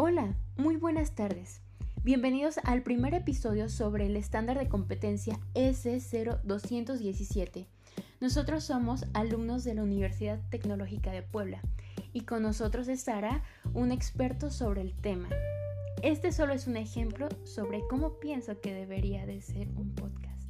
Hola, muy buenas tardes. Bienvenidos al primer episodio sobre el estándar de competencia S0217. Nosotros somos alumnos de la Universidad Tecnológica de Puebla y con nosotros estará un experto sobre el tema. Este solo es un ejemplo sobre cómo pienso que debería de ser un podcast.